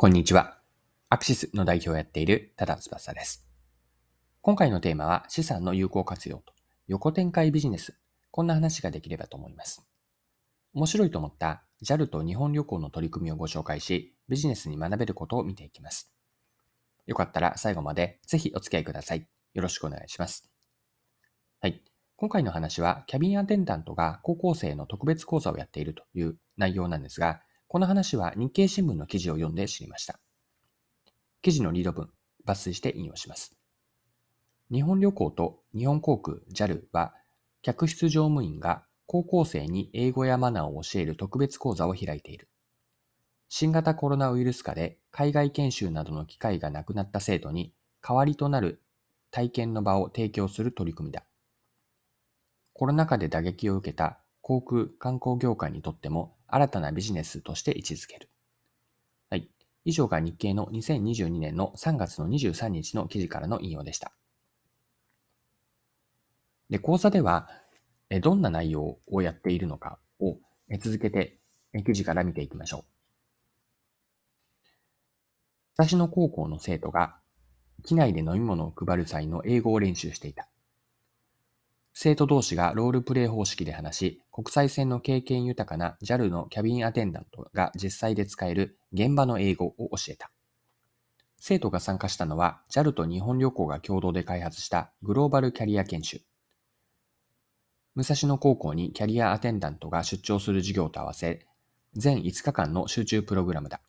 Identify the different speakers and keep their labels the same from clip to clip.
Speaker 1: こんにちは。アクシスの代表をやっている多田翼です。今回のテーマは資産の有効活用と横展開ビジネス。こんな話ができればと思います。面白いと思った JAL と日本旅行の取り組みをご紹介し、ビジネスに学べることを見ていきます。よかったら最後までぜひお付き合いください。よろしくお願いします。はい。今回の話は、キャビンアテンダントが高校生の特別講座をやっているという内容なんですが、この話は日経新聞の記事を読んで知りました。記事のリード文、抜粋して引用します。日本旅行と日本航空 JAL は、客室乗務員が高校生に英語やマナーを教える特別講座を開いている。新型コロナウイルス下で海外研修などの機会がなくなった生徒に代わりとなる体験の場を提供する取り組みだ。コロナ禍で打撃を受けた航空観光業界にとっても新たなビジネスとして位置づける。はい。以上が日経の2022年の3月の23日の記事からの引用でした。で、講座では、どんな内容をやっているのかを続けて記事から見ていきましょう。私の高校の生徒が、機内で飲み物を配る際の英語を練習していた。生徒同士がロールプレイ方式で話し、国際線の経験豊かな JAL のキャビンアテンダントが実際で使える現場の英語を教えた。生徒が参加したのは JAL と日本旅行が共同で開発したグローバルキャリア研修。武蔵野高校にキャリアアテンダントが出張する授業と合わせ、全5日間の集中プログラムだ。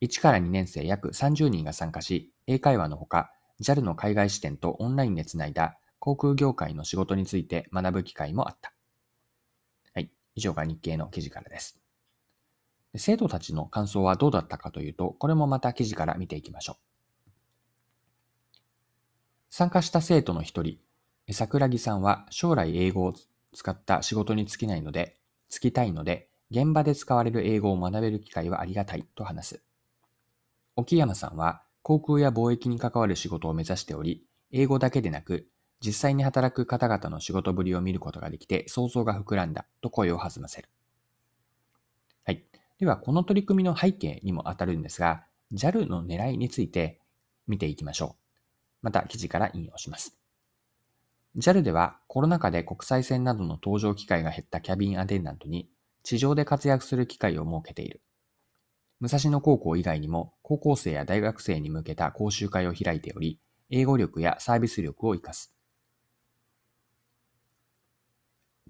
Speaker 1: 1から2年生約30人が参加し、英会話のほか、JAL の海外支店とオンラインでつないだ航空業界の仕事について学ぶ機会もあった。はい。以上が日経の記事からです。生徒たちの感想はどうだったかというと、これもまた記事から見ていきましょう。参加した生徒の一人、桜木さんは将来英語を使った仕事に就きないので、就きたいので、現場で使われる英語を学べる機会はありがたいと話す。沖山さんは航空や貿易に関わる仕事を目指しており、英語だけでなく、実際に働く方々の仕事ぶりを見ることができて想像が膨らんだと声を弾ませる。はい。では、この取り組みの背景にも当たるんですが、JAL の狙いについて見ていきましょう。また記事から引用します。JAL ではコロナ禍で国際線などの搭乗機会が減ったキャビンアテンダントに地上で活躍する機会を設けている。武蔵野高校以外にも高校生や大学生に向けた講習会を開いており、英語力やサービス力を活かす。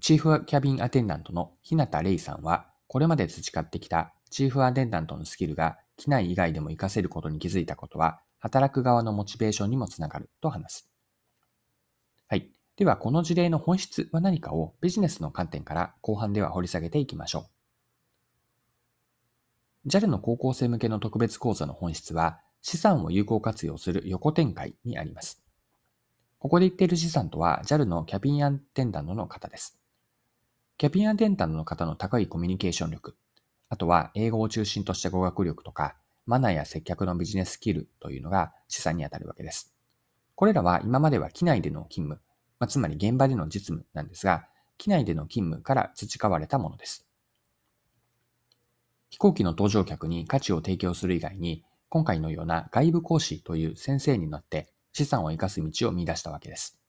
Speaker 1: チーフキャビンアテンダントの日向玲さんは、これまで培ってきたチーフアテンダントのスキルが機内以外でも活かせることに気づいたことは、働く側のモチベーションにもつながると話す。はい。では、この事例の本質は何かをビジネスの観点から後半では掘り下げていきましょう。JAL の高校生向けの特別講座の本質は、資産を有効活用する横展開にあります。ここで言っている資産とは JAL のキャビンアテンダントの方です。キャビンアテンダントの方の高いコミュニケーション力、あとは英語を中心とした語学力とか、マナーや接客のビジネススキルというのが資産にあたるわけです。これらは今までは機内での勤務、まあ、つまり現場での実務なんですが、機内での勤務から培われたものです。飛行機の搭乗客に価値を提供する以外に、今回のような外部講師という先生になって資産を生かす道を見出したわけです。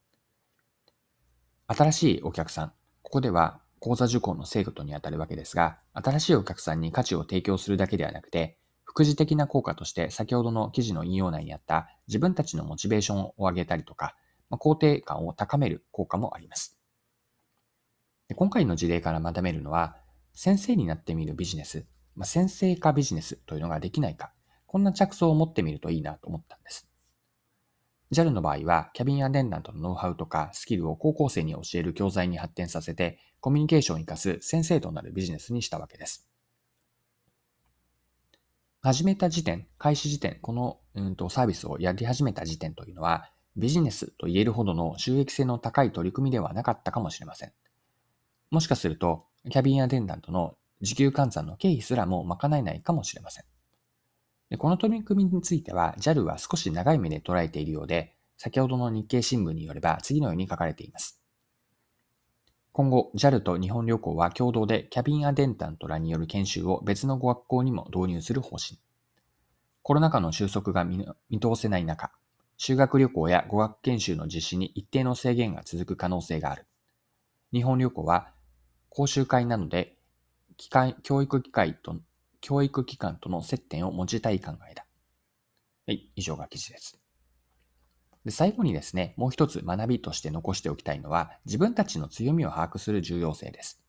Speaker 1: 新しいお客さん、ここでは講座受講の生徒にあたるわけですが、新しいお客さんに価値を提供するだけではなくて、副次的な効果として先ほどの記事の引用内にあった自分たちのモチベーションを上げたりとか、まあ、肯定感を高める効果もあります。で今回の事例から学べるのは、先生になってみるビジネス、まあ、先生化ビジネスというのができないか、こんな着想を持ってみるといいなと思ったんです。JAL の場合は、キャビンアテンダントのノウハウとかスキルを高校生に教える教材に発展させて、コミュニケーションを活かす先生となるビジネスにしたわけです。始めた時点、開始時点、この、うんと、サービスをやり始めた時点というのは、ビジネスと言えるほどの収益性の高い取り組みではなかったかもしれません。もしかすると、キャビンアテンダントの時給換算の経費すらも賄えないかもしれません。でこの取り組みについては JAL は少し長い目で捉えているようで、先ほどの日経新聞によれば次のように書かれています。今後、JAL と日本旅行は共同でキャビンアテンダントらによる研修を別の語学校にも導入する方針。コロナ禍の収束が見通せない中、修学旅行や語学研修の実施に一定の制限が続く可能性がある。日本旅行は講習会なので、機関教育機関と、教育機関との接点を持ちたい考えだ。はい、以上が記事です。で最後にですね、もう一つ学びとして残しておきたいのは、自分たちの強みを把握する重要性です。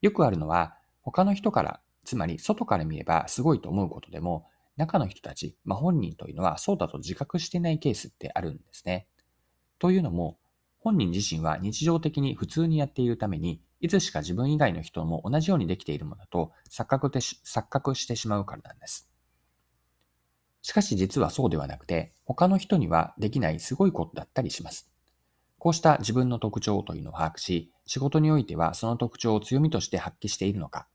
Speaker 1: よくあるのは、他の人から、つまり外から見ればすごいと思うことでも、中の人たち、まあ、本人というのはそうだと自覚していないケースってあるんですね。というのも、本人自身は日常的に普通にやっているために、いつしか自分以外の人も同じようにできているものだと錯覚で錯覚してしまうからなんです。しかし実はそうではなくて、他の人にはできないすごいことだったりします。こうした自分の特徴というのを把握し、仕事においてはその特徴を強みとして発揮しているのか、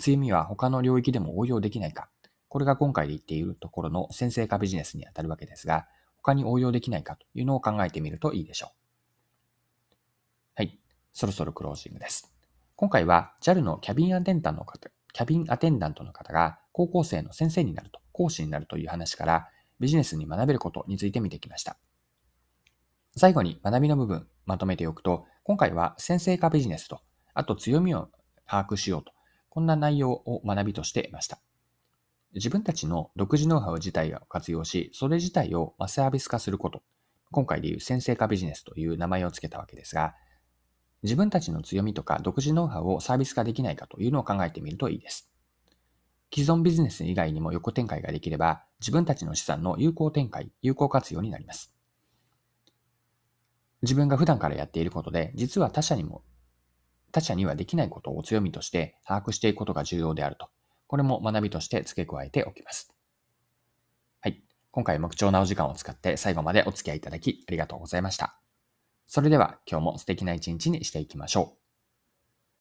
Speaker 1: 強みは他の領域でも応用できないか、これが今回で言っているところの先生化ビジネスにあたるわけですが、他に応用できないかというのを考えてみるといいでしょう。はい。そろそろクロージングです。今回は JAL のキャビンアテンダントの方、キャビンアテンダントの方が高校生の先生になると講師になるという話からビジネスに学べることについて見てきました。最後に学びの部分まとめておくと、今回は先生化ビジネスと、あと強みを把握しようと、こんな内容を学びとしていました。自分たちの独自ノウハウ自体を活用し、それ自体をサービス化すること。今回でいう先生化ビジネスという名前を付けたわけですが、自分たちの強みとか独自ノウハウをサービス化できないかというのを考えてみるといいです。既存ビジネス以外にも横展開ができれば、自分たちの資産の有効展開、有効活用になります。自分が普段からやっていることで、実は他者にも、他者にはできないことを強みとして把握していくことが重要であると。これも学びとして付け加えておきます。はい。今回も貴重なお時間を使って最後までお付き合いいただきありがとうございました。それでは今日も素敵な一日にしていきましょう。